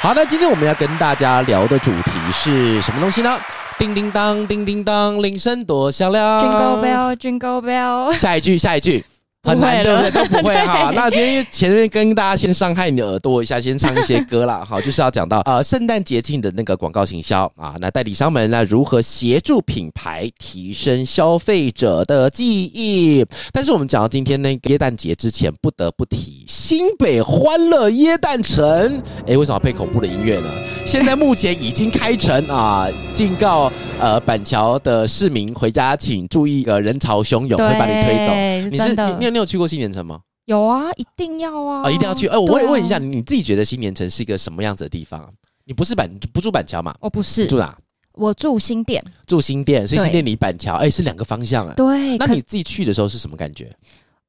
好，那今天我们要跟大家聊的主题是什么东西呢？叮叮当，叮叮当，铃声多响亮。Jingle bell, Jingle bell。下一句，下一句。很难对不对？都不会 哈。那今天前面跟大家先伤害你的耳朵一下，先唱一些 歌啦。好，就是要讲到呃圣诞节庆的那个广告行销啊。那代理商们那如何协助品牌提升消费者的记忆？但是我们讲到今天那个耶诞节之前，不得不提新北欢乐耶诞城。哎，为什么要配恐怖的音乐呢？现在目前已经开城啊！警告呃板桥的市民回家请注意，呃人潮汹涌会把你推走。你是你你有你有去过新年城吗？有啊，一定要啊！啊，一定要去！哎，我问问一下，你自己觉得新年城是一个什么样子的地方？你不是板不住板桥吗？我不是住哪？我住新店，住新店，所以新店离板桥哎是两个方向啊。对，那你自己去的时候是什么感觉？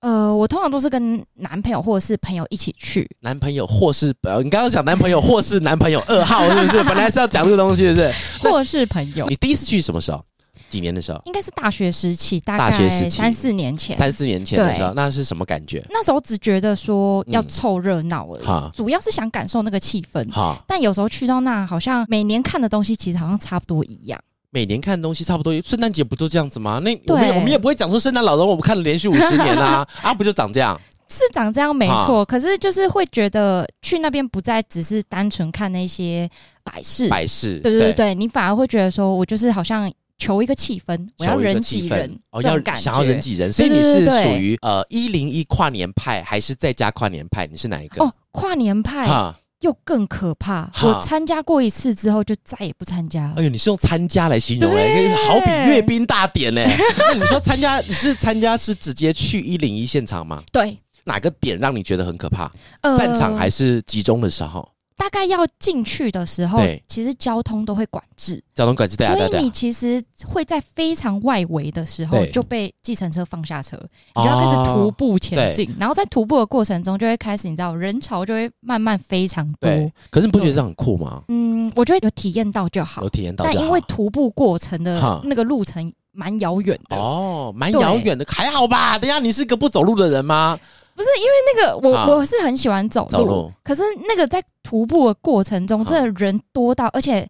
呃，我通常都是跟男朋友或者是朋友一起去。男朋友或是呃，你刚刚讲男朋友或是男朋友二号是不是？本来是要讲这个东西，是不是？或是朋友。你第一次去什么时候？几年的时候？应该是大学时期，大概三四年前。三四年前的时候，那是什么感觉？那时候只觉得说要凑热闹而已，嗯，主要是想感受那个气氛。但有时候去到那，好像每年看的东西其实好像差不多一样。每年看的东西差不多，圣诞节不都这样子吗？那我们我们也不会讲说圣诞老人我们看了连续五十年啊，啊不就长这样？是长这样没错，可是就是会觉得去那边不再只是单纯看那些摆饰，摆饰，对对对对，你反而会觉得说我就是好像求一个气氛，我要人挤人哦，要想要人挤人，所以你是属于呃一零一跨年派还是在家跨年派？你是哪一个？哦，跨年派。又更可怕！我参加过一次之后，就再也不参加了。哎呦，你是用参加来形容哎，好比阅兵大典嘞。那你说参加，你是参加是直接去一零一现场吗？对。哪个点让你觉得很可怕？散场还是集中的时候？大概要进去的时候，其实交通都会管制，交通管制，对啊，所以你其实会在非常外围的时候就被计程车放下车，你就要开始徒步前进，然后在徒步的过程中就会开始，你知道人潮就会慢慢非常多。可是你不觉得这很酷吗？嗯，我觉得有体验到就好，有体验到。但因为徒步过程的那个路程蛮遥远的。哦，蛮遥远的，还好吧？等下你是个不走路的人吗？不是因为那个我、啊、我是很喜欢走路，走路，可是那个在徒步的过程中，真的人多到，而且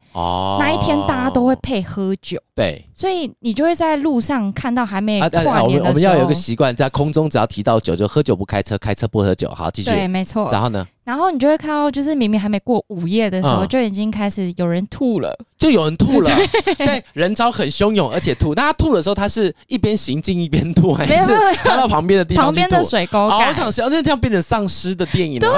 那一天大家都会配喝酒，对，所以你就会在路上看到还没跨年的时候，啊啊啊、我们我们要有一个习惯，在空中只要提到酒，就喝酒不开车，开车不喝酒。好，继续。对，没错。然后呢？然后你就会看到，就是明明还没过午夜的时候，就已经开始有人吐了，就有人吐了，在人潮很汹涌，而且吐。那他吐的时候，他是一边行进一边吐，还是他到旁边的地方？旁边的水沟盖。好想笑，那这样变成丧尸的电影。对。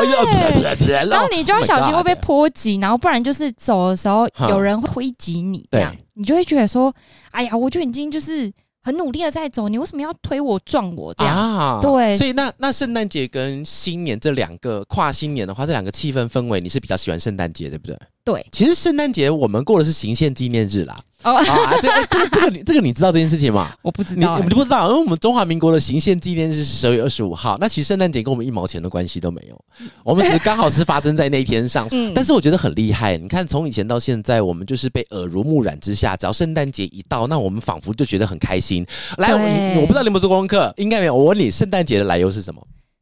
然后你就要小心会被波及，然后不然就是走的时候有人会挥击你，这样你就会觉得说，哎呀，我就已经就是。很努力的在走，你为什么要推我撞我这样？啊、对，所以那那圣诞节跟新年这两个跨新年的话，这两个气氛氛围，你是比较喜欢圣诞节，对不对？对，其实圣诞节我们过的是行宪纪念日啦。哦啊，这个这个这个你这个你知道这件事情吗？我不知道、欸，你们不知道，因为我们中华民国的行宪纪念日是十二月二十五号。那其实圣诞节跟我们一毛钱的关系都没有，我们只是刚好是发生在那一天上。嗯，但是我觉得很厉害，你看从以前到现在，我们就是被耳濡目染之下，只要圣诞节一到，那我们仿佛就觉得很开心。来，我我不知道你有没有做功课，应该没有。我问你，圣诞节的来由是什么？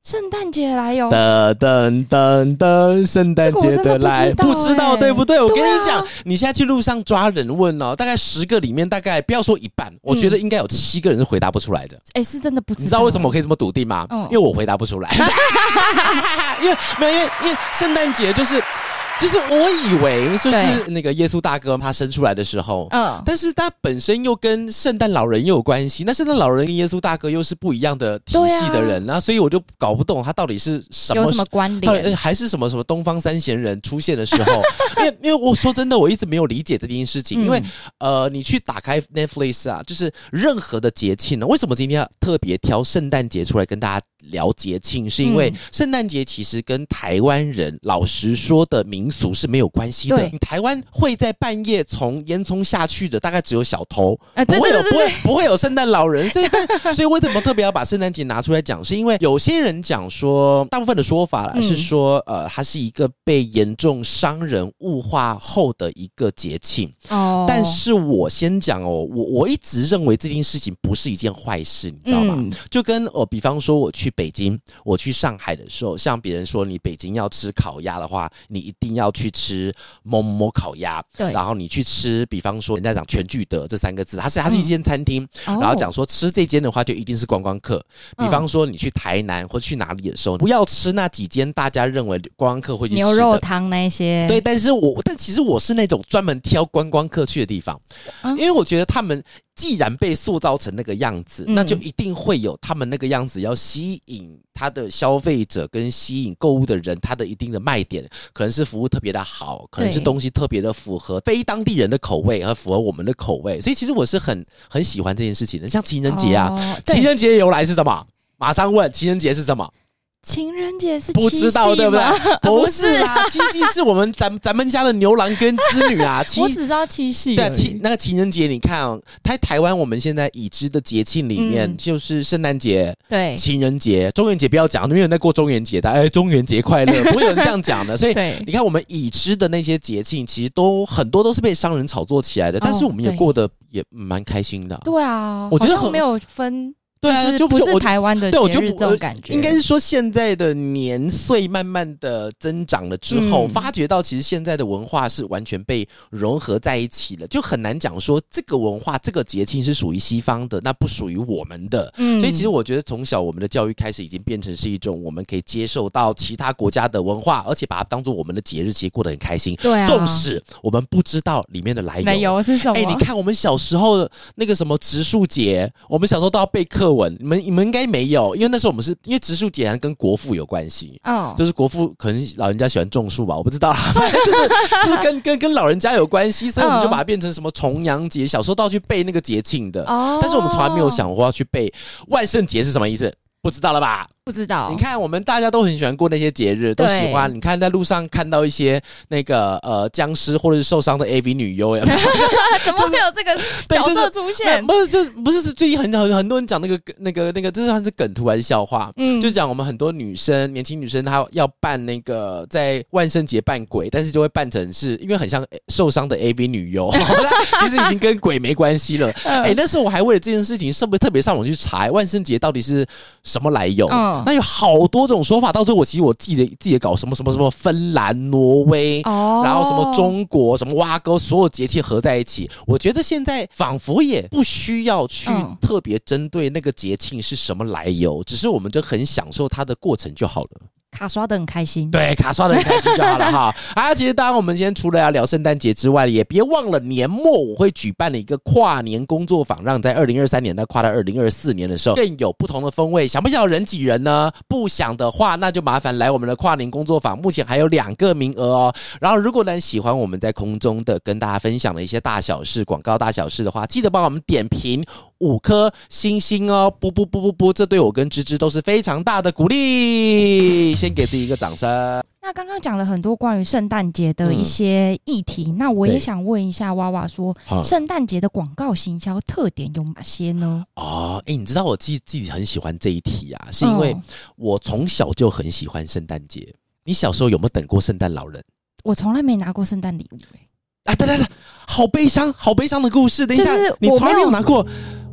圣诞节来哟！噔噔噔噔，圣诞节的来，不知道对不对？我跟你讲，你现在去路上抓人问哦，大概十个里面，大概不要说一半，我觉得应该有七个人是回答不出来的。哎，是真的不知道。你知道为什么我可以这么笃定吗？因为我回答不出来。因为没有，因为因为圣诞节就是。就是我以为就是那个耶稣大哥他生出来的时候，嗯，但是他本身又跟圣诞老人又有关系，那圣诞老人跟耶稣大哥又是不一样的体系的人，啊，所以我就搞不懂他到底是什么有什么关联，还是什么什么东方三贤人出现的时候，因为因为我说真的，我一直没有理解这件事情，因为呃，你去打开 Netflix 啊，就是任何的节庆呢，为什么今天要特别挑圣诞节出来跟大家聊节庆？是因为圣诞节其实跟台湾人老实说的名民俗是没有关系的。你台湾会在半夜从烟囱下去的，大概只有小偷，呃、不会有不会不会有圣诞老人。所以，但所以为什么特别要把圣诞节拿出来讲？是因为有些人讲说，大部分的说法啦、嗯、是说，呃，它是一个被严重商人物化后的一个节庆。哦，但是我先讲哦，我我一直认为这件事情不是一件坏事，你知道吗？嗯、就跟哦，比方说我去北京，我去上海的时候，像别人说你北京要吃烤鸭的话，你一定要去吃某某某烤鸭。对，然后你去吃，比方说人家讲全聚德这三个字，它是它是一间餐厅，嗯、然后讲说吃这间的话就一定是观光客。比方说你去台南或去哪里的时候，不要吃那几间大家认为观光客会去吃牛肉汤那些。对，但是我但其实我是那种专门挑观光客去的地方，因为我觉得他们。既然被塑造成那个样子，那就一定会有他们那个样子要吸引他的消费者跟吸引购物的人，他的一定的卖点可能是服务特别的好，可能是东西特别的符合非当地人的口味和符合我们的口味，所以其实我是很很喜欢这件事情的。像情人节啊，哦、情人节由来是什么？马上问，情人节是什么？情人节是不知道对不对？不是啊，七夕是我们咱 咱们家的牛郎跟织女啊。七 我只知道七夕。对，七那个情人节，你看哦，在台湾我们现在已知的节庆里面，就是圣诞节、对情人节、中元节不要讲，没有人在过中元节的。哎，中元节快乐，不会有人这样讲的。所以你看，我们已知的那些节庆，其实都很多都是被商人炒作起来的，但是我们也过得也蛮开心的。对啊，我觉得很没有分。对啊，就不是台湾的节日这种感觉。应该是说，现在的年岁慢慢的增长了之后，嗯、发觉到其实现在的文化是完全被融合在一起了，就很难讲说这个文化这个节庆是属于西方的，那不属于我们的。嗯，所以其实我觉得从小我们的教育开始已经变成是一种我们可以接受到其他国家的文化，而且把它当做我们的节日，其实过得很开心。对啊，纵使我们不知道里面的来由，来由是什么？哎，你看我们小时候的那个什么植树节，我们小时候都要备课文，你们你们。应该没有，因为那时候我们是因为植树节跟国父有关系，哦，就是国父可能老人家喜欢种树吧，我不知道，反正就是就是跟跟跟老人家有关系，所以我们就把它变成什么重阳节，小时候都要去背那个节庆的，哦，但是我们从来没有想过要去背。万圣节是什么意思，不知道了吧？不知道，你看我们大家都很喜欢过那些节日，都喜欢。你看在路上看到一些那个呃僵尸或者是受伤的 AV 女优，呀 怎么会有这个角色出现？不是，就不是是最近很很很多人讲那个那个那个，这算是梗图还是笑话？嗯，就讲我们很多女生，年轻女生她要扮那个在万圣节扮鬼，但是就会扮成是因为很像受伤的 AV 女优，其实已经跟鬼没关系了。哎，那时候我还为了这件事情，是不是特别上网去查万圣节到底是什么来由？嗯。那有好多种说法，到最后我其实我自己的自己搞什么什么什么芬兰、挪威，哦，然后什么中国、什么挖沟，所有节气合在一起。我觉得现在仿佛也不需要去特别针对那个节庆是什么来由，只是我们就很享受它的过程就好了。卡刷的很开心，对，卡刷的很开心就好了哈。啊，其实当然我们今天除了要聊圣诞节之外，也别忘了年末我会举办了一个跨年工作坊，让在二零二三年到跨到二零二四年的时候更有不同的风味。想不想人挤人呢？不想的话，那就麻烦来我们的跨年工作坊，目前还有两个名额哦。然后如果呢喜欢我们在空中的跟大家分享的一些大小事、广告大小事的话，记得帮我们点评五颗星星哦！不不不不不，这对我跟芝芝都是非常大的鼓励。先给自己一个掌声。那刚刚讲了很多关于圣诞节的一些议题，嗯、那我也想问一下娃娃说，说圣诞节的广告行销特点有哪些呢？哦，哎，你知道我自己自己很喜欢这一题啊，是因为我从小就很喜欢圣诞节。你小时候有没有等过圣诞老人？我从来没拿过圣诞礼物、欸。哎，等等等，好悲伤，好悲伤的故事。等一下，你从来没有拿过。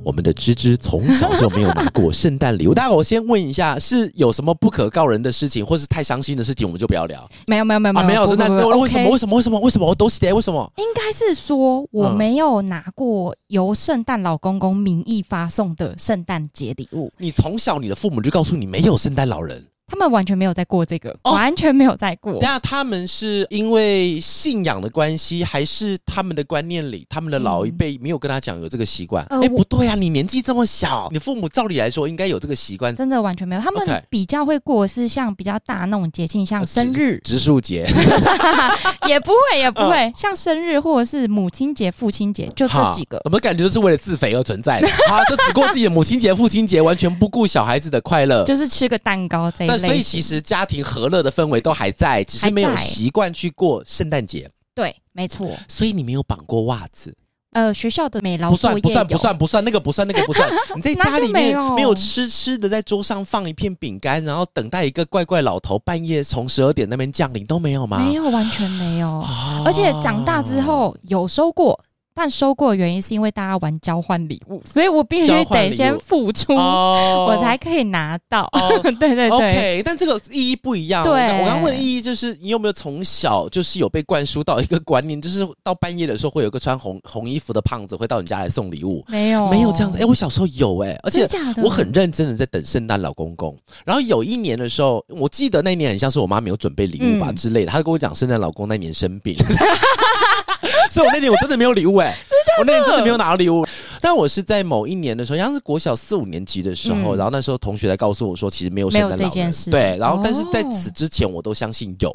我们的芝芝从小就没有拿过圣诞礼物。但，我先问一下，是有什么不可告人的事情，或是太伤心的事情，我们就不要聊。没有，没有，没有，没有圣诞。为什么？为什么？为什么？为什么？我都是的？为什么？应该是说我没有拿过由圣诞老公公名义发送的圣诞节礼物。你从小，你的父母就告诉你没有圣诞老人。他们完全没有在过这个，哦、完全没有在过。那他们是因为信仰的关系，还是他们的观念里，他们的老一辈没有跟他讲有这个习惯？哎、嗯欸，不对呀、啊，你年纪这么小，你父母照理来说应该有这个习惯。真的完全没有，他们比较会过是像比较大那种节庆，像生日、植树节，也不会，也不会、嗯、像生日或者是母亲节、父亲节，就这几个。我们感觉都是为了自肥而存在的，好，就只过自己的母亲节、父亲节，完全不顾小孩子的快乐，就是吃个蛋糕这一那所以其实家庭和乐的氛围都还在，只是没有习惯去过圣诞节。对，没错。所以你没有绑过袜子。呃，学校的美劳不算不算不算不算，那个不算那个不算。你在家里面没有痴痴的，在桌上放一片饼干，然后等待一个怪怪老头半夜从十二点那边降临都没有吗？没有，完全没有。哦、而且长大之后有收过。但收过的原因是因为大家玩交换礼物，所以我必须得先付出，我才可以拿到。哦、对对对，OK。但这个意义不一样。对，我刚刚问的意义就是，你有没有从小就是有被灌输到一个观念，就是到半夜的时候会有个穿红红衣服的胖子会到你家来送礼物？没有，没有这样子。哎、欸，我小时候有哎、欸，而且我很认真的在等圣诞老公公。然后有一年的时候，我记得那一年很像是我妈没有准备礼物吧、嗯、之类的，她跟我讲圣诞老公那年生病。所以我那年我真的没有礼物哎、欸，我那年真的没有拿到礼物。但我是在某一年的时候，像是国小四五年级的时候，嗯、然后那时候同学来告诉我说，其实没有圣诞老人这件事。对，然后但是在此之前，我都相信有，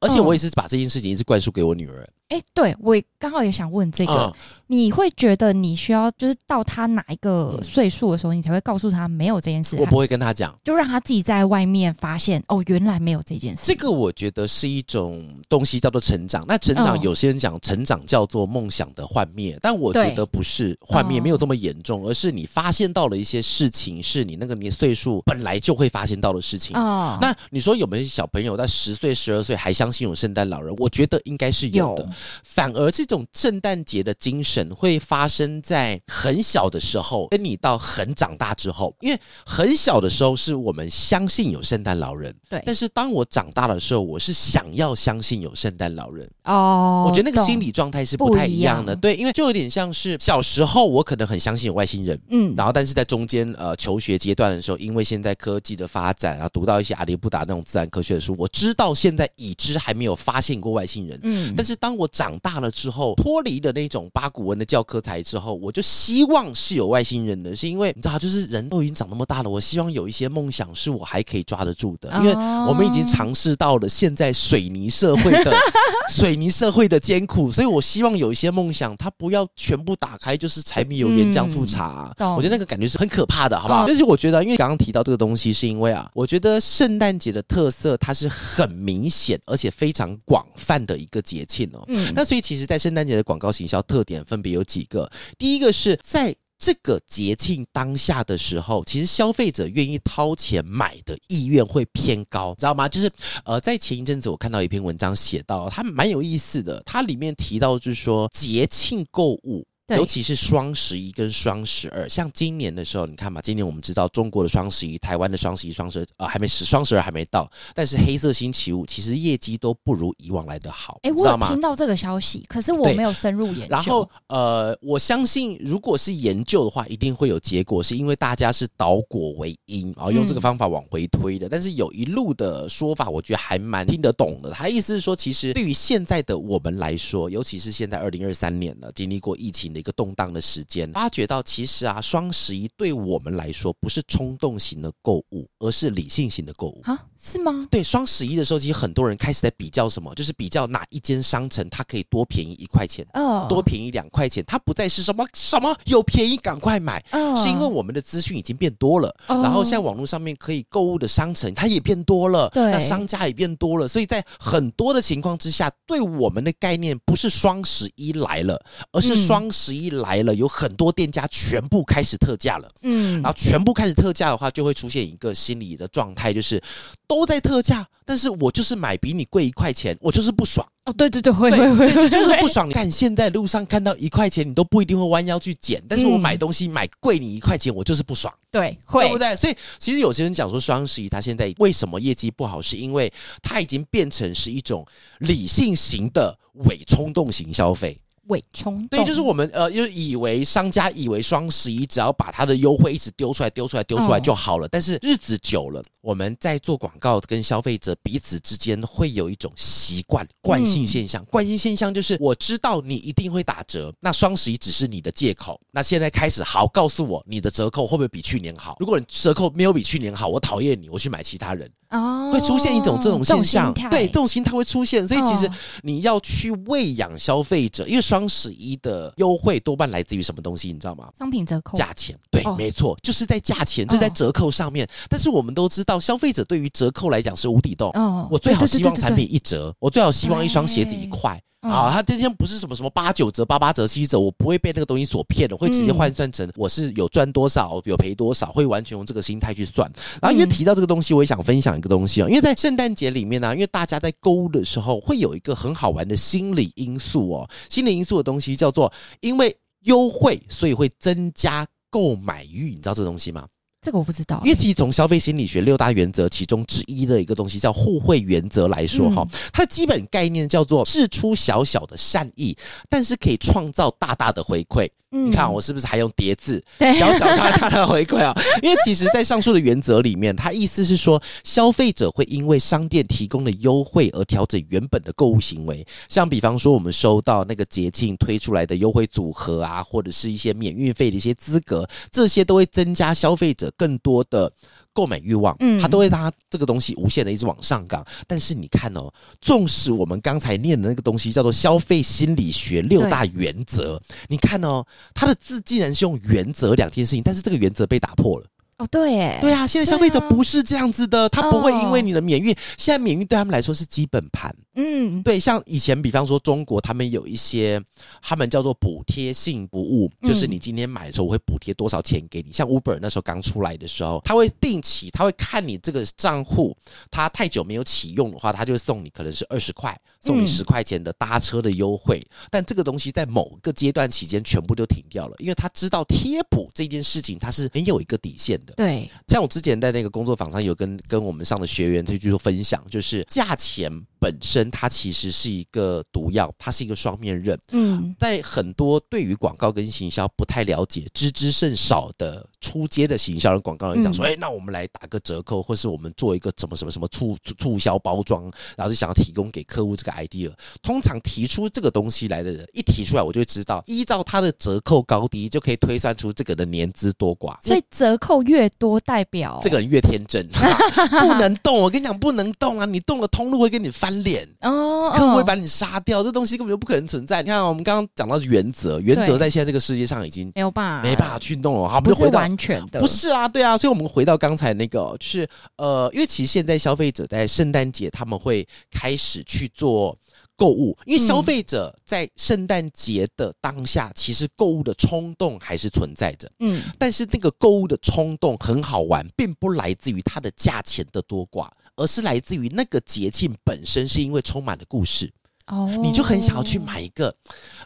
而且我也是把这件事情一直灌输给我女儿。哎、欸，对，我刚好也想问这个，嗯、你会觉得你需要就是到他哪一个岁数的时候，你才会告诉他没有这件事？我不会跟他讲，就让他自己在外面发现哦，原来没有这件事。这个我觉得是一种东西叫做成长。那成长，有些人讲成长叫做梦想的幻灭，但我觉得不是幻灭，没有这么严重，而是你发现到了一些事情，是你那个年岁数本来就会发现到的事情。哦，那你说有没有小朋友在十岁、十二岁还相信有圣诞老人？我觉得应该是有的。反而这种圣诞节的精神会发生在很小的时候，跟你到很长大之后，因为很小的时候是我们相信有圣诞老人，对。但是当我长大的时候，我是想要相信有圣诞老人哦。我觉得那个心理状态是不太一样的，对，因为就有点像是小时候我可能很相信有外星人，嗯，然后但是在中间呃求学阶段的时候，因为现在科技的发展啊，读到一些阿里布达那种自然科学的书，我知道现在已知还没有发现过外星人，嗯，但是当我长大。了之后，脱离了那种八股文的教科材之后，我就希望是有外星人的，是因为你知道，就是人都已经长那么大了，我希望有一些梦想是我还可以抓得住的，因为我们已经尝试到了现在水泥社会的 水泥社会的艰苦，所以我希望有一些梦想，它不要全部打开就是柴米油盐酱醋茶，我觉得那个感觉是很可怕的，好不好？但是我觉得，因为刚刚提到这个东西，是因为啊，我觉得圣诞节的特色它是很明显而且非常广泛的一个节庆哦，嗯，那所以。其实，在圣诞节的广告行销特点分别有几个。第一个是在这个节庆当下的时候，其实消费者愿意掏钱买的意愿会偏高，知道吗？就是呃，在前一阵子我看到一篇文章写到，它蛮有意思的，它里面提到就是说节庆购物。尤其是双十一跟双十二，像今年的时候，你看嘛，今年我们知道中国的双十一、台湾的双十一、双十二呃还没十，双十二还没到，但是黑色星期五其实业绩都不如以往来的好，哎、欸，我有听到这个消息，可是我没有深入研究。然后呃，我相信如果是研究的话，一定会有结果，是因为大家是倒果为因，然后用这个方法往回推的。嗯、但是有一路的说法，我觉得还蛮听得懂的。他意思是说，其实对于现在的我们来说，尤其是现在二零二三年了，经历过疫情的。一个动荡的时间，发觉到其实啊，双十一对我们来说不是冲动型的购物，而是理性型的购物啊？是吗？对，双十一的时候，其实很多人开始在比较什么，就是比较哪一间商城它可以多便宜一块钱，哦，多便宜两块钱，它不再是什么什么有便宜赶快买，哦，是因为我们的资讯已经变多了，哦，然后在网络上面可以购物的商城它也变多了，对，那商家也变多了，所以在很多的情况之下，对我们的概念不是双十一来了，而是双十。一来了，有很多店家全部开始特价了，嗯，然后全部开始特价的话，就会出现一个心理的状态，就是都在特价，但是我就是买比你贵一块钱，我就是不爽。哦，对对对，会会会，就就是不爽。你看现在路上看到一块钱，你都不一定会弯腰去捡，但是我买东西买贵你一块钱，我就是不爽。对，会，对不对？所以其实有些人讲说双十一它现在为什么业绩不好，是因为它已经变成是一种理性型的伪冲动型消费。伪冲动，对，就是我们呃，就以为商家以为双十一只要把它的优惠一直丢出来、丢出来、丢出来就好了。但是日子久了，我们在做广告跟消费者彼此之间会有一种习惯惯性现象。惯性现象就是我知道你一定会打折，那双十一只是你的借口。那现在开始，好，告诉我你的折扣会不会比去年好？如果你折扣没有比去年好，我讨厌你，我去买其他人。哦，会出现一种这种现象，对，这种心态会出现。所以其实你要去喂养消费者，因为双十一的优惠多半来自于什么东西，你知道吗？商品折扣，价钱，对，没错，就是在价钱，就在折扣上面。但是我们都知道，消费者对于折扣来讲是无底洞。哦，我最好希望产品一折，我最好希望一双鞋子一块。啊，他今天不是什么什么八九折、八八折、七折，我不会被那个东西所骗的，会直接换算成我是有赚多少、有赔多少，会完全用这个心态去算。然后因为提到这个东西，我也想分享一个东西啊，因为在圣诞节里面呢，因为大家在购物的时候会有一个很好玩的心理因素哦，心理因素的东西叫做因为优惠，所以会增加购买欲，你知道这个东西吗？这个我不知道，因为其实从消费心理学六大原则其中之一的一个东西叫互惠原则来说，哈、嗯，它的基本概念叫做事出小小的善意，但是可以创造大大的回馈。嗯、你看我是不是还用叠字？对，小小大大的回馈啊！因为其实，在上述的原则里面，它意思是说，消费者会因为商店提供的优惠而调整原本的购物行为。像比方说，我们收到那个节庆推出来的优惠组合啊，或者是一些免运费的一些资格，这些都会增加消费者更多的。购买欲望，嗯，它都会让它这个东西无限的一直往上涨。但是你看哦，纵使我们刚才念的那个东西叫做消费心理学六大原则，你看哦，它的字竟然是用原则两件事情，但是这个原则被打破了。哦，对，哎，对啊，现在消费者不是这样子的，他不会因为你的免运，现在免运对他们来说是基本盘。嗯，对，像以前，比方说中国，他们有一些，他们叫做补贴性服务，就是你今天买的时候，我会补贴多少钱给你。像 Uber 那时候刚出来的时候，他会定期，他会看你这个账户，他太久没有启用的话，他就会送你可能是二十块，送你十块钱的搭车的优惠。但这个东西在某个阶段期间全部都停掉了，因为他知道贴补这件事情，它是没有一个底线的。对，像我之前在那个工作坊上有跟跟我们上的学员去做分享，就是价钱。本身它其实是一个毒药，它是一个双面刃。嗯，在很多对于广告跟行销不太了解、知之甚少的初阶的行销人广告人讲说，哎、嗯欸，那我们来打个折扣，或是我们做一个什么什么什么促促销包装，然后就想要提供给客户这个 idea。通常提出这个东西来的人，一提出来，我就会知道，依照他的折扣高低，就可以推算出这个的年资多寡。所以折扣越多，代表这个人越天真，不能动。我跟你讲，不能动啊！你动了，通路会跟你翻。脸哦，客户会把你杀掉，这东西根本就不可能存在。你看，我们刚刚讲到原则，原则在现在这个世界上已经没有办法，没办法去弄了。好，我们就回到完全的，不是啊，对啊。所以，我们回到刚才那个，就是呃，因为其实现在消费者在圣诞节他们会开始去做购物，因为消费者在圣诞节的当下，其实购物的冲动还是存在着。嗯，但是那个购物的冲动很好玩，并不来自于它的价钱的多寡。而是来自于那个节庆本身，是因为充满了故事哦，你就很想要去买一个，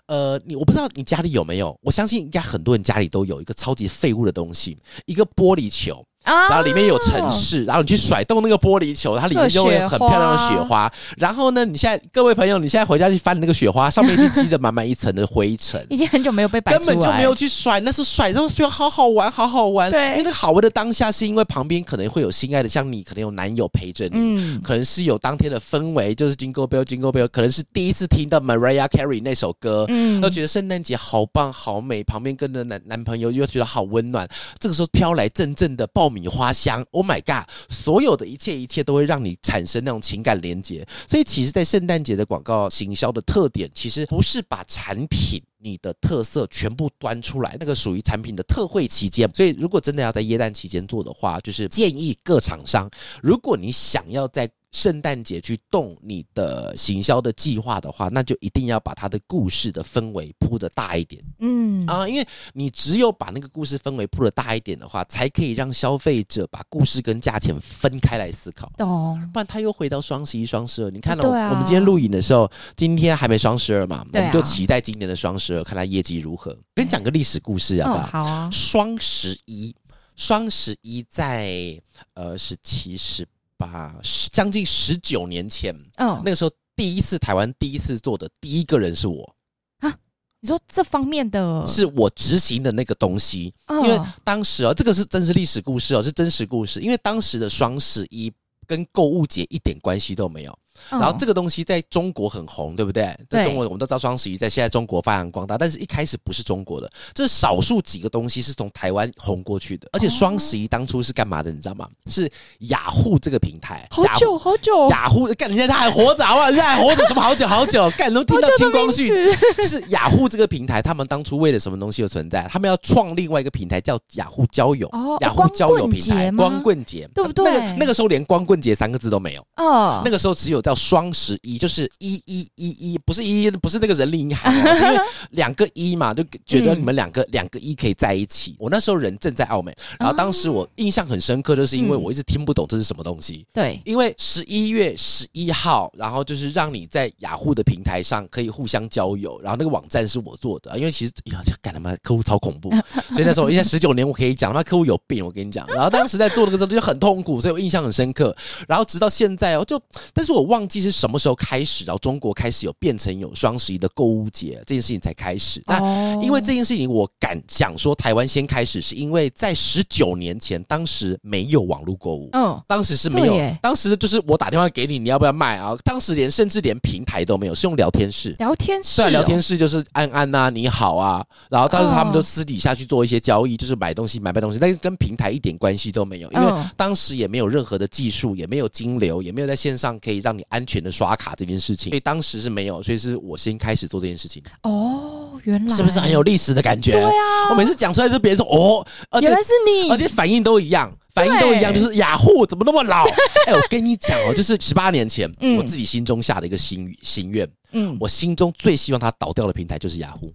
呃，你我不知道你家里有没有，我相信应该很多人家里都有一个超级废物的东西，一个玻璃球。然后里面有城市，然后你去甩动那个玻璃球，它里面就会有很漂亮的雪花。然后呢，你现在各位朋友，你现在回家去翻那个雪花，上面已经积着满满一层的灰尘，已经很久没有被摆，根本就没有去甩，那是甩之后觉得好好玩，好好玩。对，因为那个好玩的当下，是因为旁边可能会有心爱的，像你可能有男友陪着你，嗯，可能是有当天的氛围，就是 Jingle Bell Jingle Bell，可能是第一次听到 Mariah Carey 那首歌，嗯，都觉得圣诞节好棒好美，旁边跟着男男朋友又觉得好温暖。这个时候飘来阵阵的爆米花香。Oh my god！所有的一切一切都会让你产生那种情感连接，所以其实，在圣诞节的广告行销的特点，其实不是把产品你的特色全部端出来，那个属于产品的特惠期间。所以，如果真的要在耶诞期间做的话，就是建议各厂商，如果你想要在圣诞节去动你的行销的计划的话，那就一定要把它的故事的氛围铺的大一点。嗯啊，因为你只有把那个故事氛围铺的大一点的话，才可以让消费者把故事跟价钱分开来思考。懂，不然他又回到双十一、双十二。你看到、啊、我们今天录影的时候，今天还没双十二嘛？我们就期待今年的双十二，看他业绩如何。跟你讲个历史故事好不好？好啊。双十一，双十一在呃十七十。把将近十九年前，嗯、哦，那个时候第一次台湾第一次做的第一个人是我啊。你说这方面的，是我执行的那个东西，哦、因为当时啊，这个是真实历史故事哦，是真实故事。因为当时的双十一跟购物节一点关系都没有，然后这个东西在中国很红，对不对？在中国我们都知道双十一在现在中国发扬光大，但是一开始不是中国的，这是少数几个东西是从台湾红过去的。而且双十一当初是干嘛的，你知道吗？是雅虎这个平台，好久好久，雅虎干人家他还活着啊，人家还活着什么好久好久，干都听到清光绪。是雅虎这个平台，他们当初为了什么东西而存在？他们要创另外一个平台叫雅虎交友，雅虎交友平台，光棍节，对不对？那个那个时候连光棍节三个字都没有，哦，那个时候只有叫双十一，就是一一一一，不是一一，不是那个人力银行，是因为两个一嘛，就觉得你们两个两个一可以在一起。我那时候人正在澳门，然后当时我印象很深刻，就是因为我一直听不懂这是什么东西。对，因为十一月十一号，然后就是让你在雅虎的平台上可以互相交友，然后那个网站是我做的，因为其实呀，干他妈客户超恐怖，所以那时候我现在十九年我可以讲，他妈客户有病，我跟你讲。然后当时在做那个时候就很痛苦，所以我印象很深刻。然后直到现在哦，就但是我忘记是什么时候开始，然后中国开始有变成有双十一的购物节这件事情才开始。那因为这件事情，我敢讲说台湾先开始，是因为在十九年前，当时没有网络购物，嗯，当时是没有，当时就是我打电话给你，你要不要卖啊？当时连甚至连平台都没有，是用聊天室，聊天室，对，聊天室就是安安呐，你好啊，然后当时他们都私底下去做一些交易，就是买东西买卖东西，但是跟平台一点关系都没有，因为当时也没有任何的技术，也没有金流，也没有在线上可以让你安全的刷卡这件事情，所以当时是没有，所以是我先开始做这件事情。哦，原来是不是很有历史的感觉？对啊，我每次讲出来就别人说哦，原来是你，而且反应都一样。反应都一样，就是雅虎怎么那么老？哎、欸，我跟你讲哦，就是十八年前，嗯、我自己心中下的一个心心愿，嗯，我心中最希望它倒掉的平台就是雅虎。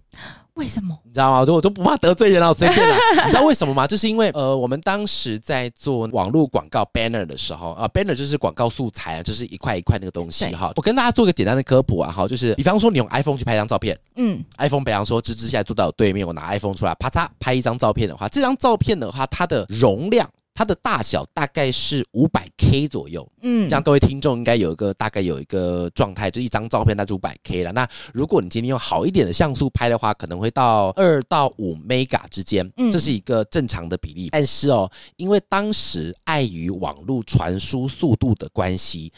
为什么？你知道吗？我都我都不怕得罪人了，随便了。你知道为什么吗？就是因为呃，我们当时在做网络广告 banner 的时候啊、呃、，banner 就是广告素材啊，就是一块一块那个东西哈。我跟大家做个简单的科普啊，哈，就是比方说你用 iPhone 去拍张照片，嗯，iPhone 比方说芝芝现在坐在我对面，我拿 iPhone 出来，啪嚓拍一张照片的话，这张照片的话，它的容量。它的大小大概是五百 K 左右，嗯，这样各位听众应该有一个大概有一个状态，就一张照片大概五百 K 了。那如果你今天用好一点的像素拍的话，可能会到二到五 Mega 之间，这是一个正常的比例。但是哦，因为当时碍于网络传输速度的关系，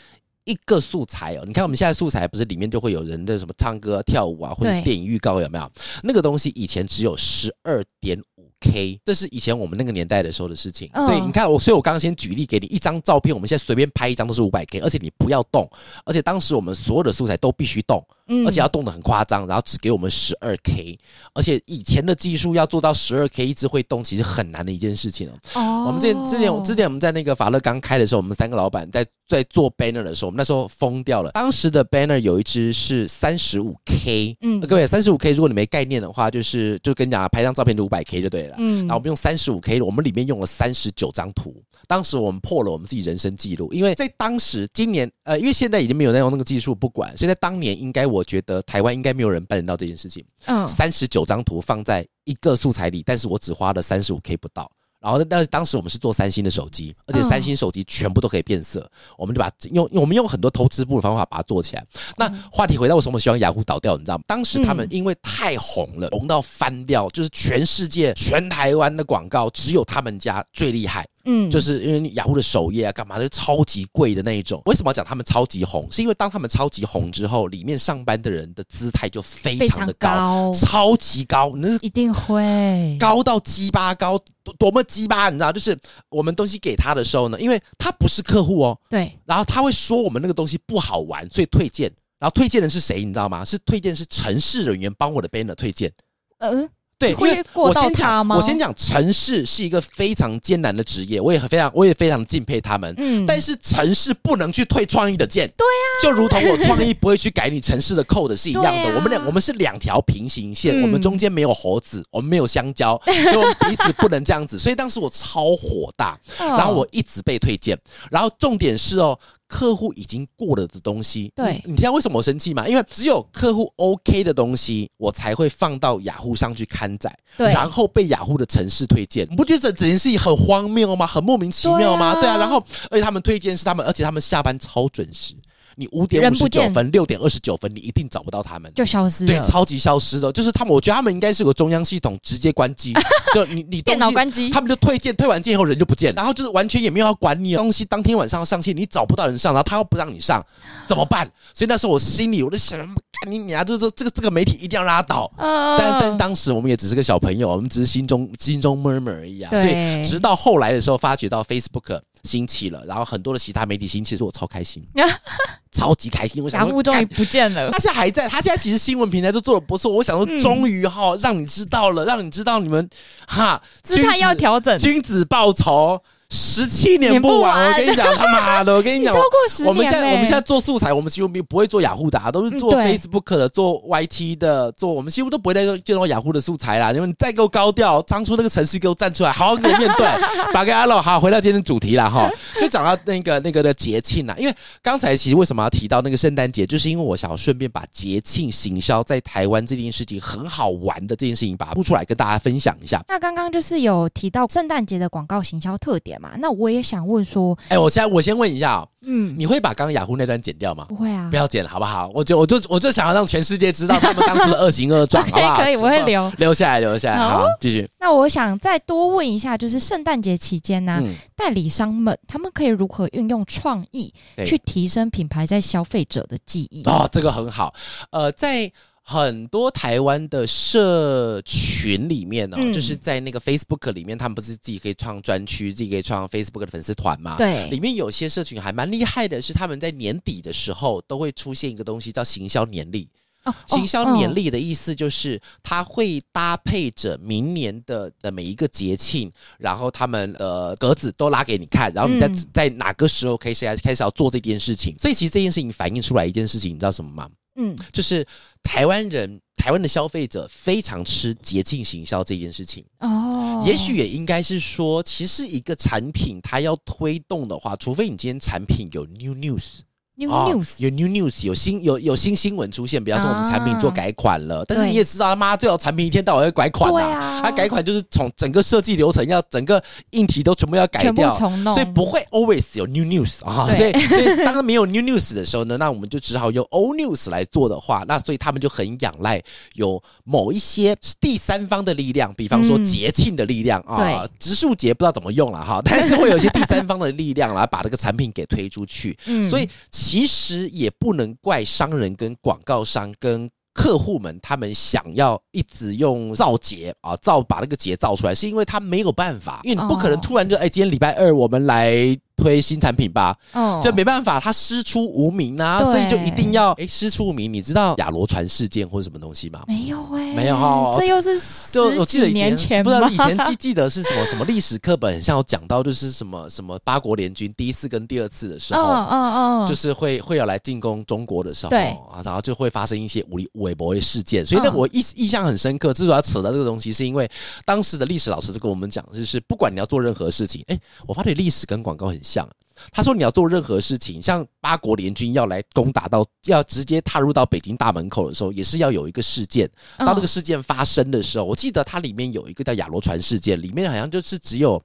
一个素材哦，你看我们现在素材不是里面就会有人的什么唱歌、跳舞啊，或者电影预告有没有？那个东西以前只有十二点五。K，这是以前我们那个年代的时候的事情，所以你看我，所以我刚刚先举例给你一张照片，我们现在随便拍一张都是五百 K，而且你不要动，而且当时我们所有的素材都必须动，而且要动得很夸张，然后只给我们十二 K，而且以前的技术要做到十二 K 一直会动，其实很难的一件事情哦。我们之前之前之前我们在那个法乐刚开的时候，我们三个老板在在做 banner 的时候，我们那时候疯掉了。当时的 banner 有一只是三十五 K，嗯，各位三十五 K，如果你没概念的话，就是就跟你讲，拍张照片就五百 K 就对了。嗯，然后我们用三十五 K，我们里面用了三十九张图。当时我们破了我们自己人生记录，因为在当时今年，呃，因为现在已经没有那用那个技术，不管。所以在当年，应该我觉得台湾应该没有人办得到这件事情。嗯，三十九张图放在一个素材里，但是我只花了三十五 K 不到。然后，但是当时我们是做三星的手机，而且三星手机全部都可以变色，我们就把用用我们用很多投资部的方法把它做起来。那话题回到为什么希望雅虎倒掉，你知道吗？当时他们因为太红了，红到翻掉，就是全世界全台湾的广告只有他们家最厉害。嗯，就是因为雅虎的首页啊，干嘛都超级贵的那一种。为什么要讲他们超级红？是因为当他们超级红之后，里面上班的人的姿态就非常的高，高超级高。那是一定会高到鸡巴高，多多么鸡巴，你知道？就是我们东西给他的时候呢，因为他不是客户哦，对。然后他会说我们那个东西不好玩，所以退件。然后退件的是谁？你知道吗？是退件是城市人员帮我的 banner 退件。嗯。对，因为我先讲，我先讲，城市是一个非常艰难的职业，我也很非常，我也非常敬佩他们。嗯，但是城市不能去退创意的件，对啊，就如同我创意 不会去改你城市的 code 是一样的。啊、我们两，我们是两条平行线，嗯、我们中间没有猴子，我们没有香蕉，所以我们彼此不能这样子。所以当时我超火大，然后我一直被推荐，然后重点是哦。客户已经过了的东西，对，你知道为什么我生气吗？因为只有客户 OK 的东西，我才会放到雅虎上去刊载，对，然后被雅虎的城市推荐。你不觉得这整件事情很荒谬吗？很莫名其妙吗？对啊，对啊，然后而且他们推荐是他们，而且他们下班超准时。你五点五十九分、六点二十九分，你一定找不到他们，就消失了，对，超级消失的。就是他们，我觉得他们应该是个中央系统直接关机，就你你电脑关机，他们就退件，退完件以后人就不见，然后就是完全也没有要管你东西，当天晚上要上线你找不到人上，然后他又不让你上，怎么办？所以那时候我心里我就想，看你你啊，这这这个这个媒体一定要拉倒。嗯，但但当时我们也只是个小朋友，我们只是心中心中 murmur 而已啊。所以直到后来的时候，发觉到 Facebook 兴起了，然后很多的其他媒体兴起，是我超开心，超级开心。我想，雅虎终于不见了，他现在还在，他现在其实新闻平台都做的不错。我想说，终于哈，让你知道了，让你知道你们哈，姿态要调整，君子报仇。十七年不晚，我跟你讲，他妈的，我跟你讲，超过十年。我们现在我们现在做素材，我们几乎不会做雅虎的，都是做 Facebook 的，做 YT 的，做我们几乎都不会再见到雅虎的素材啦。因为你再给我高调，当初那个城市给我站出来，好好给我面对。把给阿乐，好，回到今天的主题了哈，就讲到那个那个的节庆啦。因为刚才其实为什么要提到那个圣诞节，就是因为我想要顺便把节庆行销在台湾这件事情很好玩的这件事情，把它铺出来跟大家分享一下。那刚刚就是有提到圣诞节的广告行销特点嘛？那我也想问说，哎、欸，我先我先问一下哦，嗯，你会把刚刚雅虎那段剪掉吗？不会啊，不要剪了，好不好？我就我就我就想要让全世界知道他们当初的恶行恶状，好不好？可以，我会留留下来，留下来。好，继续。那我想再多问一下，就是圣诞节期间呢、啊，嗯、代理商们他们可以如何运用创意去提升品牌在消费者的记忆？哦，这个很好。呃，在。很多台湾的社群里面呢、哦，嗯、就是在那个 Facebook 里面，他们不是自己可以创专区，自己可以创 Facebook 的粉丝团嘛？对，里面有些社群还蛮厉害的，是他们在年底的时候都会出现一个东西叫行销年历。哦，行销年历的意思就是它会搭配着明年的的每一个节庆，然后他们呃格子都拉给你看，然后你在、嗯、在哪个时候可以开始开始要做这件事情。所以其实这件事情反映出来一件事情，你知道什么吗？嗯，就是台湾人，台湾的消费者非常吃节庆行销这件事情。哦，也许也应该是说，其实一个产品它要推动的话，除非你今天产品有 new news。New news、哦、有 new news 有新有有新新闻出现，比方说我们产品做改款了，啊、但是你也知道他妈最好产品一天到晚要改款呐、啊，他、改款就是从整个设计流程要整个硬体都全部要改掉，所以不会 always 有 new news 啊，对。所以 所以当没有 new news 的时候呢，那我们就只好用 old news 来做的话，那所以他们就很仰赖有某一些第三方的力量，比方说节庆的力量、嗯、啊，植树节不知道怎么用了哈，但是会有一些第三方的力量来把这个产品给推出去，嗯，所以。其实也不能怪商人、跟广告商、跟客户们，他们想要一直用造节啊，造把那个节造出来，是因为他没有办法，因为你不可能突然就哎，今天礼拜二我们来。推新产品吧，哦，就没办法，他师出无名啊，所以就一定要哎师出无名。你知道亚罗船事件或者什么东西吗？没有哎、欸，没有哈，这又是就我记得以前不知道以前记记得是什么什么历史课本，像有讲到就是什么什么八国联军第一次跟第二次的时候，嗯嗯嗯，就是会会要来进攻中国的时候，对，然后就会发生一些武力韦伯的事件。所以那，我印印象很深刻。之所以要扯到这个东西，是因为当时的历史老师就跟我们讲，就是不管你要做任何事情，哎，我发现历史跟广告很像。他说：“你要做任何事情，像八国联军要来攻打到，要直接踏入到北京大门口的时候，也是要有一个事件。当那个事件发生的时候，我记得它里面有一个叫亚罗船事件，里面好像就是只有。”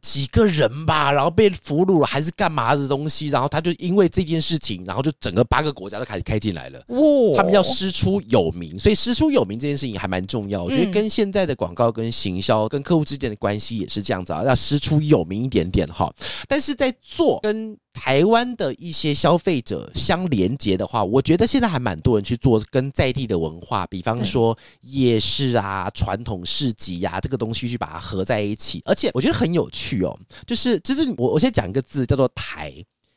几个人吧，然后被俘虏了还是干嘛的东西，然后他就因为这件事情，然后就整个八个国家都开始开进来了。哦他们要师出有名，所以师出有名这件事情还蛮重要。我觉得跟现在的广告、跟行销、跟客户之间的关系也是这样子啊，要师出有名一点点哈。但是在做跟。台湾的一些消费者相连接的话，我觉得现在还蛮多人去做跟在地的文化，比方说夜市啊、传统市集呀、啊，这个东西去把它合在一起，而且我觉得很有趣哦。就是，就是我我先讲一个字叫做台，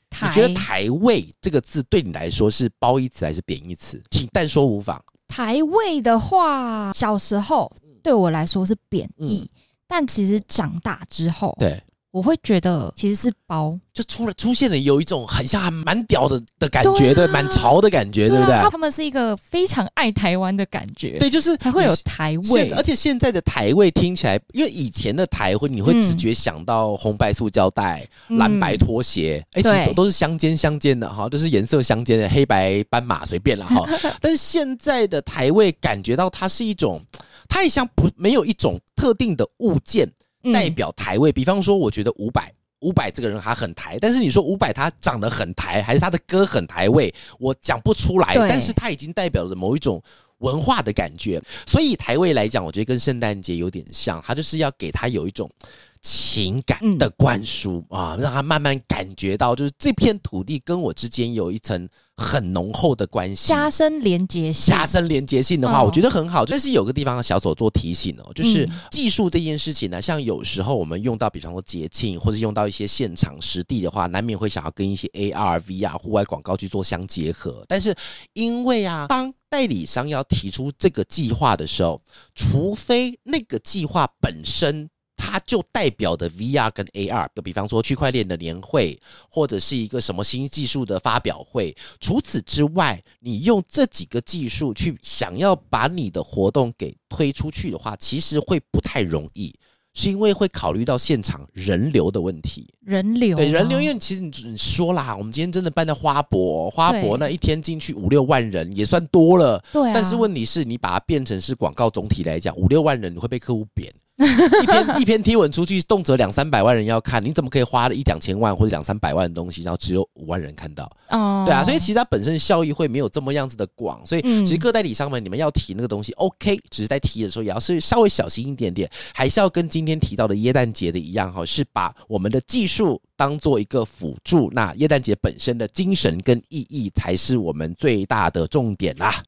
台你觉得台味这个字对你来说是褒义词还是贬义词？请但说无妨。台味的话，小时候对我来说是贬义，嗯、但其实长大之后，对。我会觉得其实是包，就出了出现了有一种很像还蛮屌的的感觉，对，蛮潮的感觉，对不对？他们是一个非常爱台湾的感觉，对，就是才会有台味。而且现在的台味听起来，因为以前的台会你会直觉想到红白塑胶袋、蓝白拖鞋，哎，其实都都是相间相间的哈，都是颜色相间的黑白斑马随便了哈。但是现在的台味感觉到它是一种，它也像不没有一种特定的物件。代表台味，比方说，我觉得伍佰，伍佰这个人他很台，但是你说伍佰他长得很台，还是他的歌很台位，我讲不出来。但是他已经代表着某一种文化的感觉，所以台位来讲，我觉得跟圣诞节有点像，他就是要给他有一种。情感的灌输、嗯、啊，让他慢慢感觉到，就是这片土地跟我之间有一层很浓厚的关系，加深连接性。加深连接性的话，哦、我觉得很好。但是有个地方小手做提醒哦，就是技术这件事情呢，像有时候我们用到，比方说节庆，或者用到一些现场实地的话，难免会想要跟一些 AR、VR 户外广告去做相结合。但是因为啊，当代理商要提出这个计划的时候，除非那个计划本身。它就代表的 VR 跟 AR，就比方说区块链的年会，或者是一个什么新技术的发表会。除此之外，你用这几个技术去想要把你的活动给推出去的话，其实会不太容易，是因为会考虑到现场人流的问题。人流对人流，因为其实你说啦，我们今天真的办在花博，花博那一天进去五六万人也算多了。对，但是问题是你把它变成是广告总体来讲，五六万人你会被客户扁。一篇一篇贴文出去，动辄两三百万人要看，你怎么可以花了一两千万或者两三百万的东西，然后只有五万人看到？哦，对啊，所以其实它本身效益会没有这么样子的广，所以其实各代理商们，你们要提那个东西，OK，只是在提的时候也要是稍微小心一点点，还是要跟今天提到的耶诞节的一样哈，是把我们的技术当做一个辅助，那耶诞节本身的精神跟意义才是我们最大的重点啦。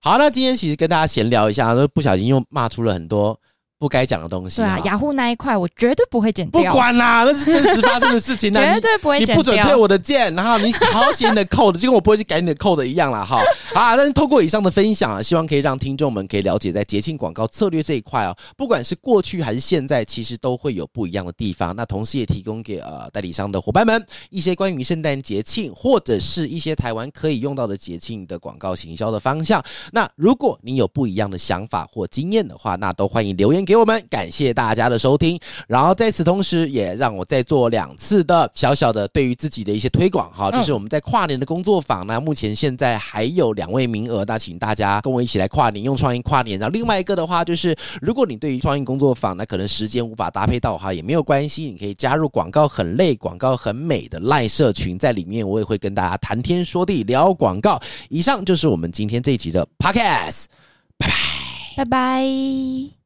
好，那今天其实跟大家闲聊一下，都不小心又骂出了很多。不该讲的东西。对啊，雅虎那一块我绝对不会剪掉。不管啦，那是真实发生的事情，绝对不会剪掉。你不准退我的件，然后你好好写你的 code，就跟我不会去改你的 code 一样啦。哈。好啊，但是透过以上的分享啊，希望可以让听众们可以了解在节庆广告策略这一块啊，不管是过去还是现在，其实都会有不一样的地方。那同时也提供给呃代理商的伙伴们一些关于圣诞节庆或者是一些台湾可以用到的节庆的广告行销的方向。那如果你有不一样的想法或经验的话，那都欢迎留言给我们。感谢。大家的收听，然后在此同时，也让我再做两次的小小的对于自己的一些推广哈，就是我们在跨年的工作坊呢，目前现在还有两位名额，那请大家跟我一起来跨年，用创意跨年。然后另外一个的话，就是如果你对于创意工作坊那可能时间无法搭配到哈，也没有关系，你可以加入广告很累、广告很美的赖社群，在里面我也会跟大家谈天说地聊广告。以上就是我们今天这一集的 Podcast，拜拜，拜拜。